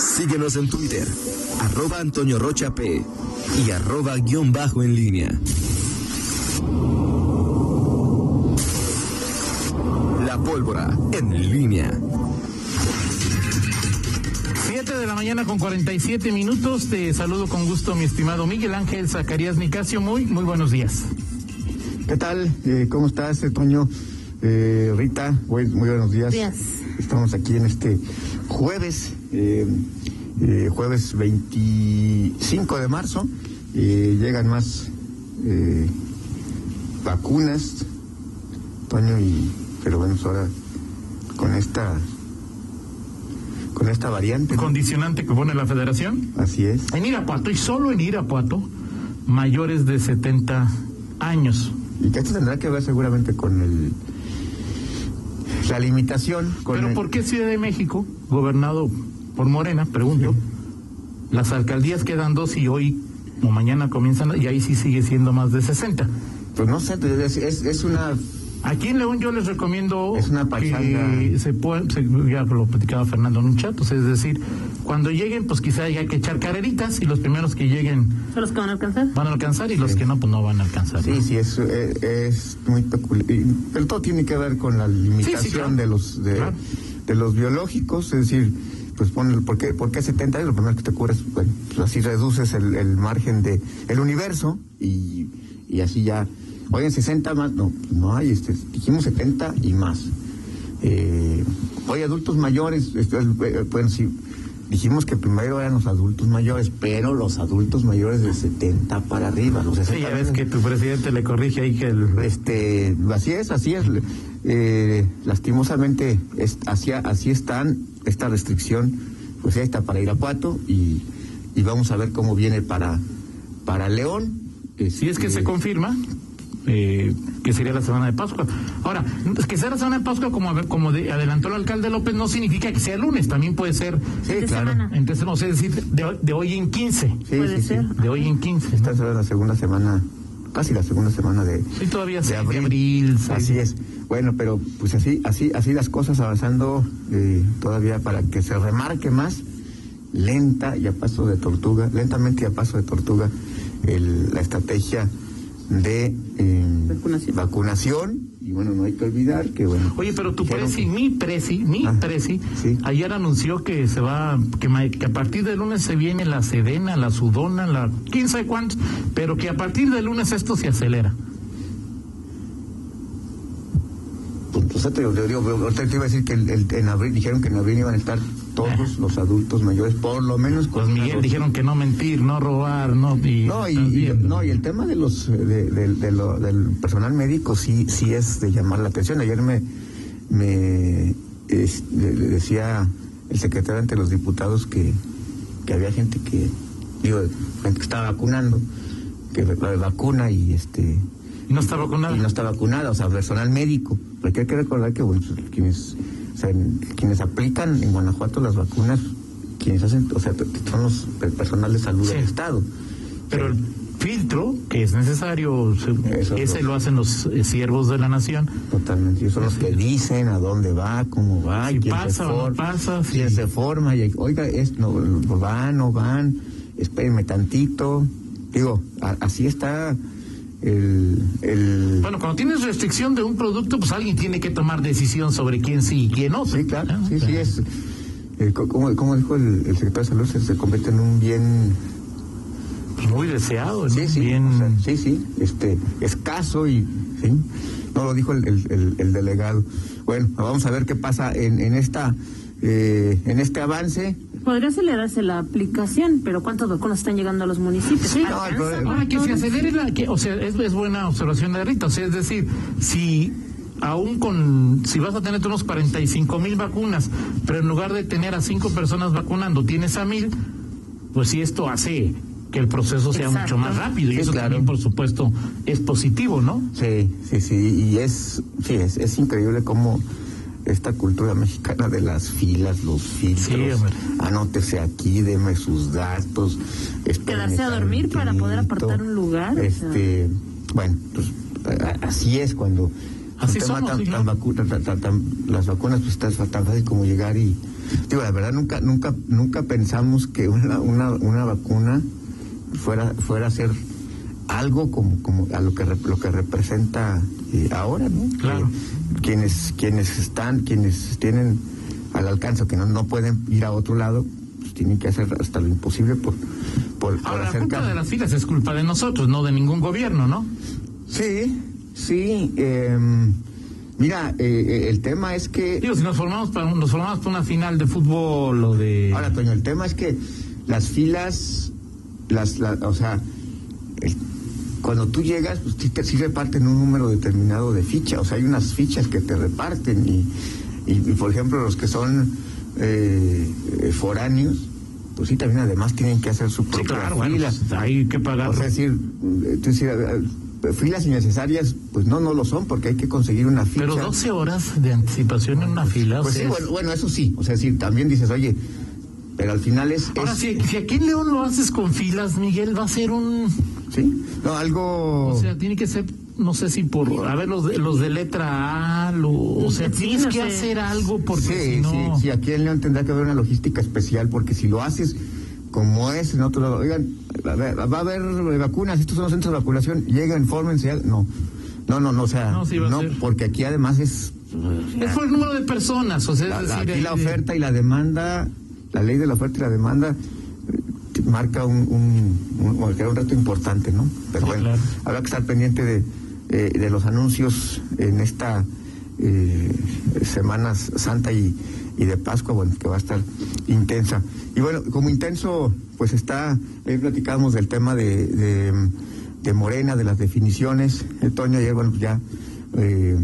Síguenos en Twitter, arroba Antonio Rocha P y arroba guion bajo en línea. La pólvora en línea. 7 de la mañana con 47 minutos. Te saludo con gusto, mi estimado Miguel Ángel Zacarías Nicasio. Muy, muy buenos días. ¿Qué tal? Eh, ¿Cómo estás, eh, Toño? Eh, Rita, muy, muy buenos días. Días. Estamos aquí en este jueves, eh, eh, jueves 25 de marzo. Eh, llegan más eh, vacunas, Toño, y pero bueno, pues ahora con esta con esta variante. Condicionante que pone la federación. Así es. En Irapuato, y solo en Irapuato, mayores de 70 años. Y que esto tendrá que ver seguramente con el la limitación. Con Pero el- ¿por qué Ciudad de México, gobernado por Morena, pregunto, las alcaldías quedan dos y hoy o mañana comienzan y ahí sí sigue siendo más de 60? Pues no sé, es, es, es una Aquí en León yo les recomiendo Es una pachanga. que se puedan, se- ya lo platicaba Fernando en un chat, o sea, es decir, cuando lleguen, pues quizá haya que echar carreritas y los primeros que lleguen ¿Son los que van a alcanzar? van a alcanzar y los que no, pues no van a alcanzar. Sí, ¿no? sí, es, es, es muy peculiar. Pero todo tiene que ver con la limitación Sí, sí, claro. de los de, Claro. de los biológicos, es decir, pues pon, ¿por qué, ¿por qué 70 años? Lo primero que te ocurre es, bueno, pues así reduces el, el margen de el universo y, y así ya, oigan, 60 más, no, no hay, este, dijimos 70 y más. Eh, oye, adultos mayores, eh, bueno, sí, dijimos que primero eran los adultos mayores, pero los adultos mayores de 70 para arriba, los 60 Sí, ya ves que tu presidente le corrige ahí que el... este, así es, así es. Eh, lastimosamente, es, así, así están, esta restricción, pues ya está para Irapuato y, y vamos a ver cómo viene para, para León. Si es que Este, se confirma, eh, que sería la semana de Pascua. Ahora, es que sea la semana de Pascua, como, como de- adelantó el alcalde López, no significa que sea el lunes, también puede ser, Sí, de claro. semana. entonces, no sé decir, de, hoy- de hoy en 15. Sí, Puede sí, ser. De hoy en 15. Esta será la segunda semana, casi la segunda semana de, Sí, todavía de sí, de abril. abril. sí. Así es. Bueno, pero pues así, así, así las cosas avanzando eh, todavía para que se remarque más, lenta y a paso de tortuga, lentamente y a paso de tortuga, el- la estrategia de eh, Vacunación. vacunación. Y bueno, no hay que olvidar que bueno. Oye, pero tu presi, que- mi presi, mi Ah, presi, sí. ayer anunció que se va, que, a partir del lunes se viene la sedena, la sudona, la quién sabe cuántos, pero que a partir del lunes esto se acelera. Pues, pues, te, digo, te digo, ahorita te iba a decir que el- el- en abril dijeron que en abril iban a estar todos los adultos mayores, por lo menos con Pues Miguel dijeron que no mentir, no robar, no y, No, y, estás y- viendo. no, y el tema de los de, de- de lo- del personal médico sí sí es de llamar la atención. Ayer me me es- le, le decía el secretario ante los diputados que, que había gente que digo gente que estaba vacunando, que la vacuna y este Y no está vacunada. y no está vacunada, o sea, personal médico. Porque hay que recordar que bueno, pues, quienes o sea, quienes aplican en Guanajuato las vacunas, quienes hacen, o sea, son los el personal de salud Sí. del estado. Pero el filtro que es necesario, Eso ese lo hacen los eh, siervos de la nación. Totalmente, ellos son los que dicen a dónde va, cómo va, Si quién pasa se o no pasa, quién sí. se forma, y oiga, es, no, van, no van, espérenme tantito. Digo, a- así está el, el Bueno, cuando tienes restricción de un producto, pues alguien tiene que tomar decisión sobre quién sí y quién no. sí, claro, Ah, sí, sí es, eh, co- como, como dijo el, el secretario de salud, se, convierte en un bien, Pues muy deseado, ¿no? sí, sí, bien. o sea, sí, sí, este, escaso y, sí, no lo dijo el- el delegado. Bueno, vamos a ver qué pasa en, en esta, eh, en este avance. Podría acelerarse la aplicación, pero ¿cuántas vacunas están llegando a los municipios? Sí, ¿Alcanza problema- para Ahora que se acelere la, que, o sea, es, es buena observación de Rita, o sea, es decir, si aún con, si vas a tener unos 45 mil vacunas, pero en lugar de tener a cinco personas vacunando, tienes a mil, pues sí esto hace que el proceso sea Exacto. mucho más rápido y Sí, eso claro. también, por supuesto, es positivo, ¿no? Sí, sí, sí, y es, sí, es, es increíble cómo esta cultura mexicana de las filas, los filtros, Sí, anótese aquí, deme sus datos, Quedarse a dormir para poder apartar un lugar, o sea. Este, bueno, pues así es cuando Así somos, tan- sí, tan vacu- tan- tan- tan- las vacunas, pues está tan fácil como llegar y. Digo, la verdad, nunca nunca nunca pensamos que una, una, una vacuna fuera fuera a ser algo como, como a lo que lo que representa eh, ahora, ¿no? Claro. Quienes, quienes están, quienes tienen al alcance que no, no pueden ir a otro lado, pues tienen que hacer hasta lo imposible por, por, por Ahora, la hacer culpa caso. de las filas es culpa de nosotros, no de ningún gobierno, ¿no? Sí, sí. eh, mira, eh, el tema es que... Digo, si nos formamos para, nos formamos para una final de fútbol o de... Ahora, Toño, el tema es que las filas, las, la- o sea, el- cuando tú llegas, pues sí, te, sí reparten un número determinado de fichas, o sea, hay unas fichas que te reparten y, y, y, por ejemplo, los que son eh, eh, foráneos, pues sí, también además tienen que hacer su Sí, propia claro, bueno, fila. pues, hay que pagar. O sea, es decir, eh, decir, eh, filas innecesarias, pues no, no lo son, porque hay que conseguir una ficha. Pero 12 horas de anticipación en una fila. Pues sí, es- bueno, bueno, eso sí, o sea, sí, también dices, oye, pero al final es... Ahora, es- si, si aquí en León lo haces con filas, Miguel, va a ser un... Sí, no, algo... O sea, tiene que ser, no sé si por... A ver, los de, los de letra A, lo- o sea, tienes que hacer algo porque sí, si no... sí, sí, aquí en León tendrá que haber una logística especial, porque si lo haces como es en otro lado, oigan, va a haber, va a haber vacunas, estos son los centros de vacunación, lleguen, fórmense, no, no, no, no, o sea, No, no, sí va a ser. porque aquí además es... Es por el número de personas, o sea, La, es la- decir... aquí la eh, oferta y la demanda, la ley de la oferta y la demanda eh, marca un, un, un, un reto importante, ¿no? Pero bueno, claro. habrá que estar pendiente de, eh, de los anuncios en esta eh, Semanas Santa y, y de Pascua, bueno, que va a estar intensa. Y bueno, como intenso, pues está, ahí platicábamos del tema de, de, de Morena, de las definiciones. Eh, Toño, ayer, bueno, pues ya... eh,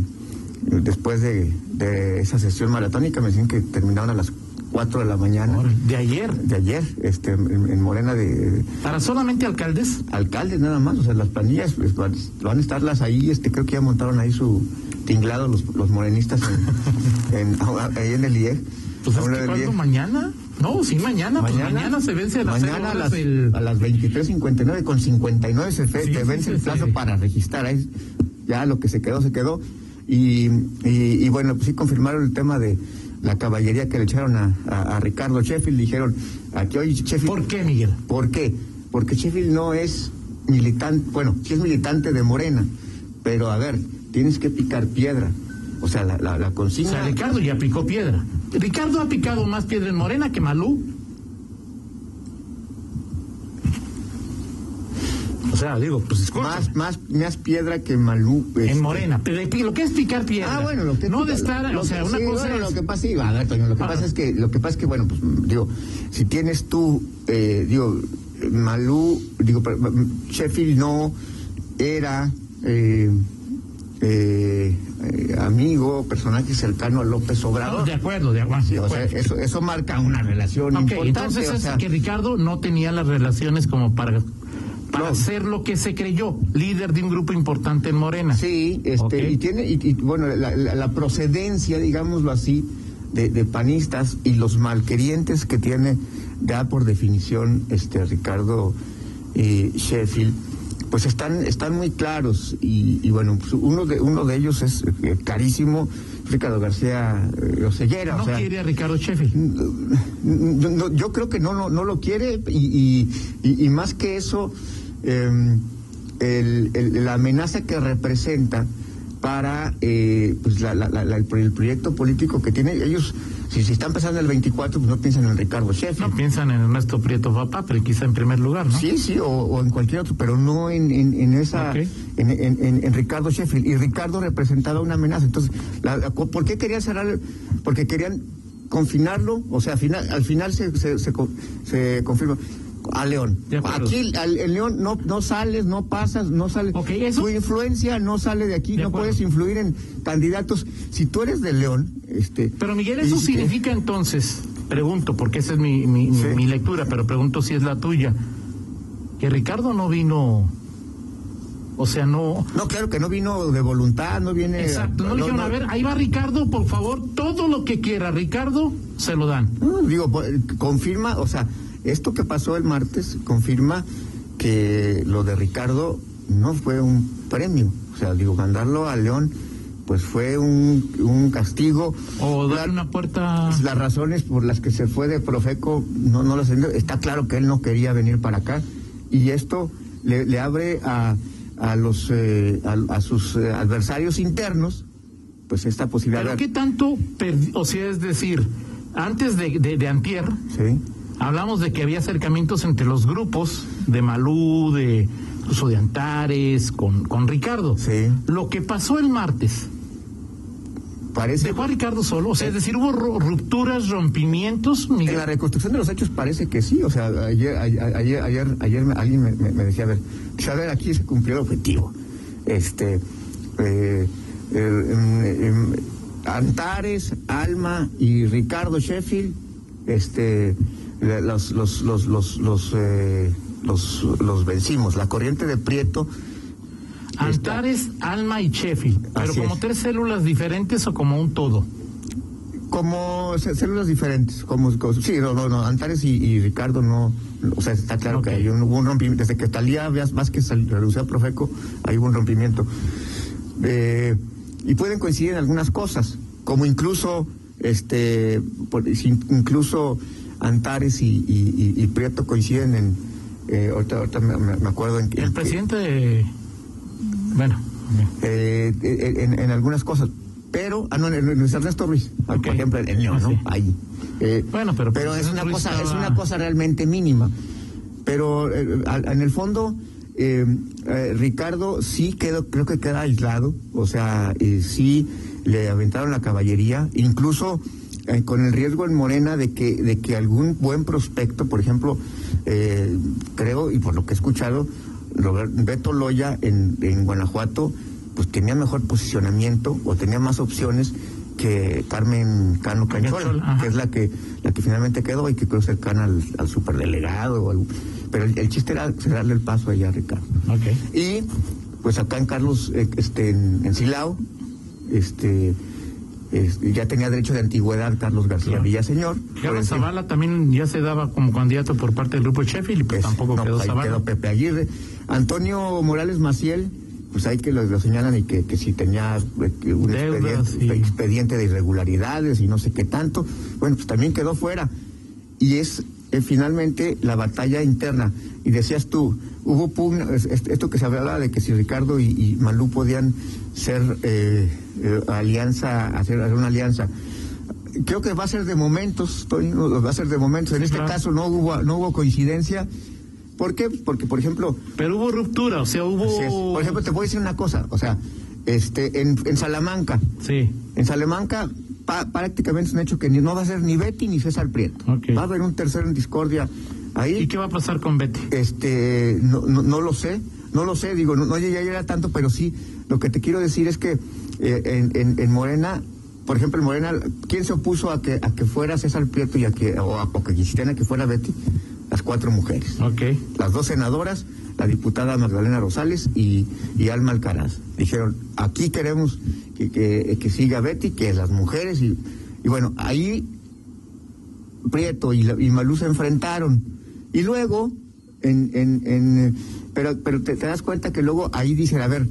después de, de esa sesión maratónica, me decían que terminaron a las 4 de la mañana De ayer. de ayer, este, en, en Morena de, ¿Para solamente alcaldes? alcaldes nada más, o sea, las planillas pues, van, a estarlas ahí, este, creo que ya montaron ahí su tinglado los, los morenistas en, en- ahí en el IEG. Pues es. IEG. mañana? No, sí, mañana. pues mañana se vence a las mañana a las, del- a las 23.59 con 59 se fe- Sí, sí, vence sí, el plazo sí. para registrar. Ahí ya lo que se quedó, se quedó. Y, y, y bueno, pues sí confirmaron el tema de la caballería que le echaron a, a- a Ricardo Sheffield. Dijeron, aquí hoy Sheffield... ¿Por qué, Miguel? ¿Por qué? Porque Sheffield no es militante, bueno, sí es militante de Morena, pero a ver, tienes que picar piedra. O sea, la, la, la O consigna... sea, Ricardo ya picó piedra. Ricardo ha picado más piedra en Morena que Malú. O sea, digo, pues disculpa. más, más, más piedra que Malú. este, En Morena. Pero lo que es picar piedra. Ah, bueno, lo que No de estar, lo o sea, que- una sí, cosa bueno, es- lo que pasa, sí, a ver, Toño, lo que Ah. pasa es que, lo que pasa es que, bueno, pues, digo, si tienes tú, eh, digo, Malú, digo, mm, Sheffield no era eh, eh, amigo, personaje cercano a López No, Obrador. de acuerdo, de acuerdo. Sí, o sea, eso, eso marca una relación Ok, importante. entonces o es sea, que Ricardo no tenía las relaciones como para, para No. ser lo que se creyó, líder de un grupo importante en Morena. Sí, este, y tiene, y, y, bueno, la, la- la procedencia, digámoslo así, de, de panistas y los malquerientes que tiene ya por definición este Ricardo eh, Sheffield, pues están, están muy claros y, y bueno, pues uno de uno de ellos es eh, carísimo, Ricardo García eh, Oseguera, No o sea, quiere a Ricardo Sheffield. no, no, yo creo que no, no, no lo quiere y, y, y- y más que eso, eh, el- el- la amenaza que representa para eh, pues la- la- el, pro- el proyecto político que tiene ellos, si, si están pensando en el 24, pues no piensan en Ricardo No Sheffield. piensan en Ernesto Prieto Papá, pero quizá en primer lugar, ¿no? Sí, sí, o, o en cualquier otro, pero no en, en, en esa, en, en- Ricardo Sheffield. Y Ricardo representaba una amenaza. Entonces, ¿por qué querían cerrar? Porque querían confinarlo, o sea, al final, al final se, se, se, se confirma a León. Aquí al, el León no, no sales, no pasas, no sales. Ok, eso- Tu influencia no sale de aquí, De no puedes influir en candidatos. Si tú eres de León, este. Pero Miguel, eso y- significa entonces, pregunto, porque esa es mi, mi, mi- Sí. mi lectura, pero pregunto si es la tuya, que Ricardo no vino, o sea, no... No, claro que no vino de voluntad, no viene. Exacto, no, le dijeron, a ver, ahí va Ricardo, por favor, todo lo que quiera Ricardo, se lo dan. No, digo, pues, confirma, o sea, esto que pasó el martes confirma que lo de Ricardo no fue un premio. O sea, digo, mandarlo a León pues fue un, un castigo. O darle una puerta. Las razones por las que se fue de Profeco, no, no las entiendo. Está claro que él no quería venir para acá. Y esto le, le abre a, a los eh, a, a sus eh, adversarios internos, pues esta posibilidad. Pero qué tanto, o sea, es decir, antes de, de, de Antier, Sí. Hablamos de que había acercamientos entre los grupos de Malú, de incluso de Antares, con, con Ricardo. Sí. Lo que pasó el martes, Parece dejó a Ricardo solo, o sea, es decir, hubo ru- rupturas, rompimientos, En Miguel. la reconstrucción de los hechos parece que sí, o sea, ayer, ayer, ayer, ayer, alguien me, me- me decía, a ver, a ver, aquí se cumplió el objetivo. Este, eh, eh, em, em, Antares, Alma y Ricardo Sheffield, este, los, los, los, los, los, eh, los, los vencimos. La corriente de Prieto, Antares, Alma y Sheffield, pero Así como es. tres células diferentes o como un todo. como células diferentes, como, como- sí, no, no, no, Antares y, y Ricardo no, o sea, está claro que hay un, hubo un rompimiento, desde que Talía Vázquez renunció a Profeco, hay hubo un rompimiento. Eh, y pueden coincidir en algunas cosas, como incluso, este, por- incluso Antares y, y, y- y Prieto coinciden en, eh, ahorita, ahorita me, acuerdo en, El presidente de... Bueno, eh, en, en algunas cosas. Pero, ah, no, en Luis Ernesto Ruiz, por ejemplo, en León, Ah, ¿no? sí. Ahí. Eh, Bueno, pero pero es una Ruiz cosa, es una cosa realmente mínima. Pero eh, en el fondo, eh, eh, Ricardo sí quedó, creo que queda aislado, o sea, eh, sí le aventaron la caballería, incluso eh, con el riesgo en Morena de que, de que algún buen prospecto, por ejemplo, eh, creo, y por lo que he escuchado, Robert- Beto Loya en, en Guanajuato, pues tenía mejor posicionamiento o tenía más opciones que Carmen Cano ajá. que es la que la que finalmente quedó y que creo cercana al, al superdelegado. al- pero el, el chiste era darle el paso allá a Ricardo. Y pues acá en Carlos, eh, este, en, en Silao, este, este, ya tenía derecho de antigüedad Carlos García Claro. Villaseñor. Encima- Zavala también ya se daba como candidato por parte del grupo Sheffield y pues tampoco no, quedó ahí Zavala. quedó Pepe Aguirre. Antonio Morales Maciel, pues ahí que lo, lo señalan y que, que si tenía eh, un Deudas expediente, de irregularidades y no sé qué tanto, bueno, pues también quedó fuera. Y es eh, finalmente la batalla interna. Y decías tú, hubo pugna, es- es- esto que se hablaba de que si Ricardo y, y Malú podían ser eh, eh, alianza, hacer, hacer una alianza. Creo que va a ser de momentos, va a ser de momentos. En este claro. caso no hubo, no hubo coincidencia. ¿Por qué? Porque, por ejemplo, Pero hubo ruptura, o sea, hubo... por ejemplo, te voy a decir una cosa, o sea, este, en, en Salamanca, Sí, en Salamanca pa- prácticamente es un hecho que ni, no va a ser ni Betty ni César Prieto. Va a haber un tercero en discordia ahí. ¿y qué va a pasar con Betty? Este, no, no, no lo sé, no lo sé, digo, no, no llegaría tanto, pero sí, lo que te quiero decir es que eh, en, en, en Morena, por ejemplo, en Morena, ¿quién se opuso a que, a que fuera César Prieto y a que, o a, o que quisieran que fuera Betty? Las cuatro mujeres. Ok, Las dos senadoras, la diputada Magdalena Rosales y, y Alma Alcaraz. Dijeron, aquí queremos que, que, que siga Betty, que las mujeres, y, y bueno, ahí Prieto y, la- y Malú se enfrentaron. Y luego, en, en, en, pero, pero te, te das cuenta que luego ahí dicen, a ver,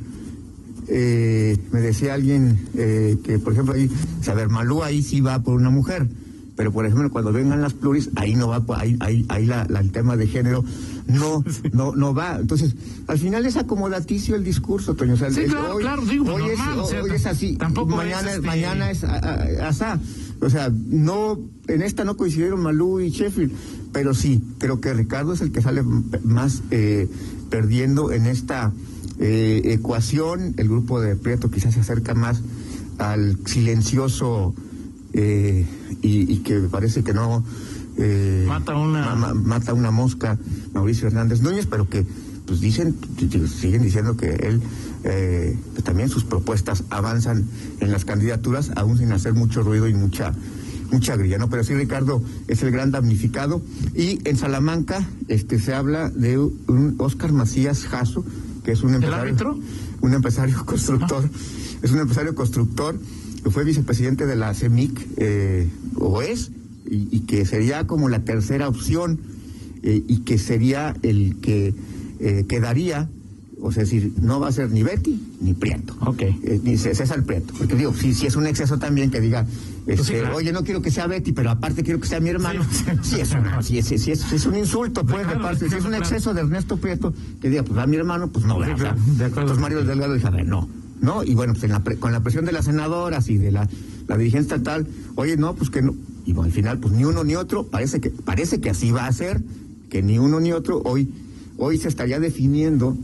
eh, me decía alguien eh, que, por ejemplo, ahí, a ver, Malú ahí sí va por una mujer, pero por ejemplo, cuando vengan las pluris, ahí no va, ahí, ahí, ahí la, la- el tema de género no, no, no va. Entonces, al final es acomodaticio el discurso, Toño. O sea, Sí, el- claro, claro, digo, hoy, es, o sea, hoy es así, tampoco mañana es, es, este- mañana es asá. O sea, no, en esta no coincidieron Malú y Sheffield, pero sí, creo que Ricardo es el que sale más eh, perdiendo en esta eh, ecuación. El grupo de Prieto quizás se acerca más al silencioso eh, y, y que parece que no eh, Mata una- ma- ma- mata una mosca Mauricio Hernández Núñez, pero que pues dicen, siguen diciendo que él eh, pues, también sus propuestas avanzan en las candidaturas, aún sin hacer mucho ruido y mucha mucha grilla, ¿no? Pero sí, Ricardo es el gran damnificado. Y en Salamanca este se habla de un Oscar Macías Jasso, que es un empresario, un empresario constructor, es un empresario constructor que fue vicepresidente de la CEMIC, eh, o es, y, y que sería como la tercera opción, eh, y que sería el que eh, quedaría O sea, es decir, no va a ser ni Betty ni Prieto. Ok. Eh, ni César Prieto. Porque digo, si, si es un exceso también que diga, este, Pues sí, claro. oye, no quiero que sea Betty, pero aparte quiero que sea mi hermano. Sí, Sí, sí. es, una- sí, es, es- un insulto, pues, de Claro, parte. Si es un claro. exceso de Ernesto Prieto, que diga, pues a mi hermano, pues no, ¿verdad? De acuerdo. Entonces Mario Delgado dice, a ver, no. ¿No? Y bueno, pues en la pre- con la presión de las senadoras y de la, la dirigencia estatal, oye, no, pues que no. Y bueno, al final, pues ni uno ni otro, parece que, parece que así va a ser, que ni uno ni otro, hoy, hoy se estaría definiendo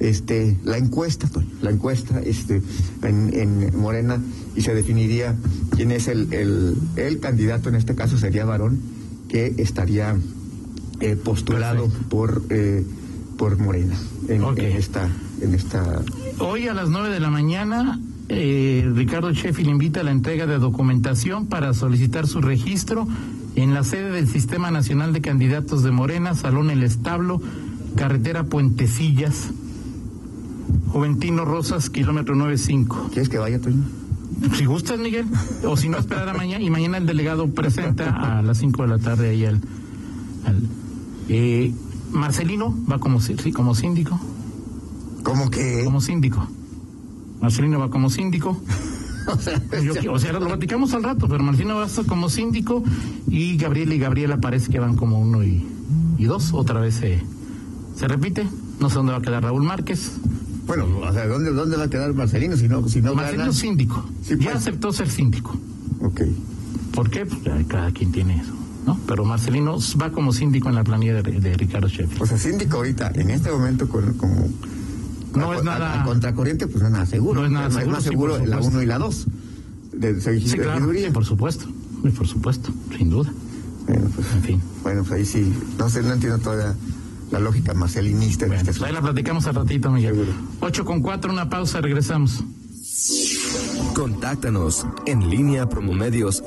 este la encuesta, Toño, la encuesta este en, en Morena y se definiría quién es el, el, el candidato, en este caso sería varón, que estaría eh, postulado Perfecto. por eh, por Morena en esta en esta Hoy a las 9 de la mañana, eh, Ricardo Sheffield invita a la entrega de documentación para solicitar su registro en la sede del Sistema Nacional de Candidatos de Morena, Salón El Establo, Carretera Puentecillas, Juventino Rosas, kilómetro 95. ¿Quieres que vaya, Toño? Si gustas, Miguel, o si no, esperar a mañana. Y mañana el delegado presenta a las 5 de la tarde ahí al. al- eh, Marcelino va como, sí, como síndico. ¿Cómo que? Como síndico. Marcelino va como síndico. O sea, Yo- o sea, lo platicamos al rato, pero Marcelino va como síndico y Gabriel y Gabriela parece que van como uno y, y dos. Otra vez se, se repite. No sé dónde va a quedar Raúl Márquez. Bueno, o sea, ¿dónde, dónde va a quedar Marcelino si no, si no Marcelino gana? es síndico. Sí, ya pues. aceptó ser síndico. Ok. ¿Por qué? Pues cada quien tiene eso. ¿no? Pero Marcelino va como síndico en la planilla de, de Ricardo Sheffield. O sea, síndico ahorita, en este momento, con, como. No a- es nada- a contracorriente, pues no es nada seguro. No es nada seguro, más sí, seguro la supuesto. 1 y la 2. De, Sí, claro, sí, por supuesto. Sí, por supuesto, sin duda. Bueno, pues, En fin. bueno, pues ahí sí. No sé, no entiendo toda la lógica marcelinista en Bueno, este pues ahí la platicamos al ratito, Miguel. Seguro. 8 con 4, una pausa, regresamos. Contáctanos en línea promomedios